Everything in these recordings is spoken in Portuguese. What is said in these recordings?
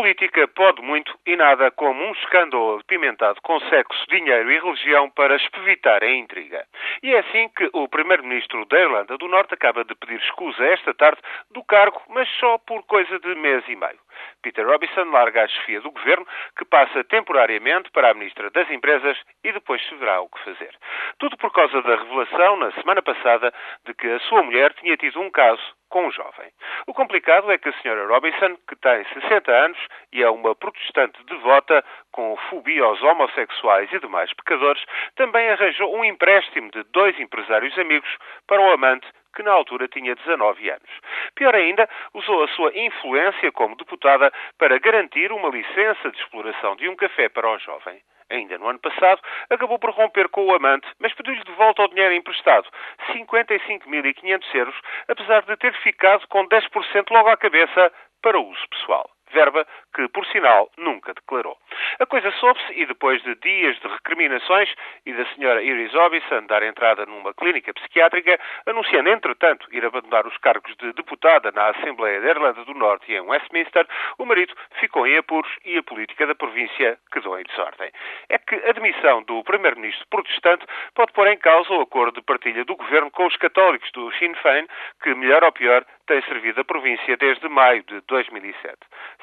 política pode muito e nada como um escândalo apimentado com sexo, dinheiro e religião para espevitar a intriga. E é assim que o Primeiro-Ministro da Irlanda do Norte acaba de pedir escusa esta tarde do cargo, mas só por coisa de mês e meio. Peter Robinson larga a chefia do governo, que passa temporariamente para a Ministra das Empresas e depois se verá o que fazer. Tudo por causa da revelação, na semana passada, de que a sua mulher tinha tido um caso com um jovem. O complicado é que a Sra. Robinson, que tem 60 anos e é uma protestante devota com fobia aos homossexuais e demais pecadores, também arranjou um empréstimo de dois empresários amigos para o amante que na altura tinha 19 anos. Pior ainda, usou a sua influência como deputada para garantir uma licença de exploração de um café para o jovem. Ainda no ano passado, acabou por romper com o amante, mas pediu-lhe de volta o dinheiro emprestado, 55.500 euros, apesar de ter ficado com 10% logo à cabeça para uso pessoal verba que, por sinal, nunca declarou. A coisa soube-se e depois de dias de recriminações e da senhora Iris Robinson dar entrada numa clínica psiquiátrica, anunciando, entretanto, ir abandonar os cargos de deputada na Assembleia da Irlanda do Norte e em Westminster, o marido ficou em apuros e a política da província quedou em desordem. É que a demissão do primeiro-ministro protestante pode pôr em causa o acordo de partilha do governo com os católicos do Sinn Féin, que, melhor ou pior, tem servido a província desde maio de 2007.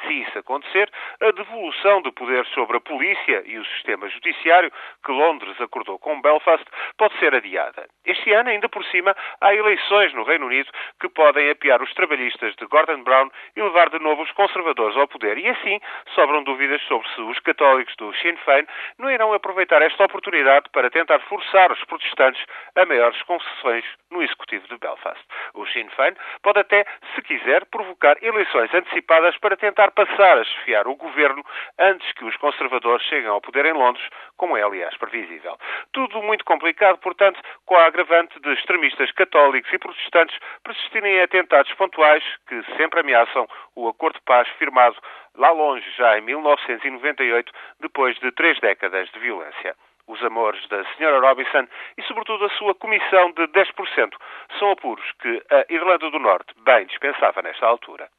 Se isso acontecer, a devolução de poder sobre a polícia e o sistema judiciário que Londres acordou com Belfast pode ser adiada. Este ano, ainda por cima, há eleições no Reino Unido que podem apiar os trabalhistas de Gordon Brown e levar de novo os conservadores ao poder. E assim sobram dúvidas sobre se os católicos do Sinn Féin não irão aproveitar esta oportunidade para tentar forçar os protestantes a maiores concessões no executivo de Belfast. O Sinn Féin pode até, se quiser, provocar eleições antecipadas para tentar passar a chefiar o governo antes que os conservadores cheguem ao poder em Londres, como é, aliás, previsível. Tudo muito complicado, portanto, com a agravante de extremistas católicos e protestantes persistirem em atentados pontuais que sempre ameaçam o acordo de paz firmado lá longe, já em 1998, depois de três décadas de violência. Os amores da Sra. Robinson e, sobretudo, a sua comissão de 10% são apuros que a Irlanda do Norte bem dispensava nesta altura.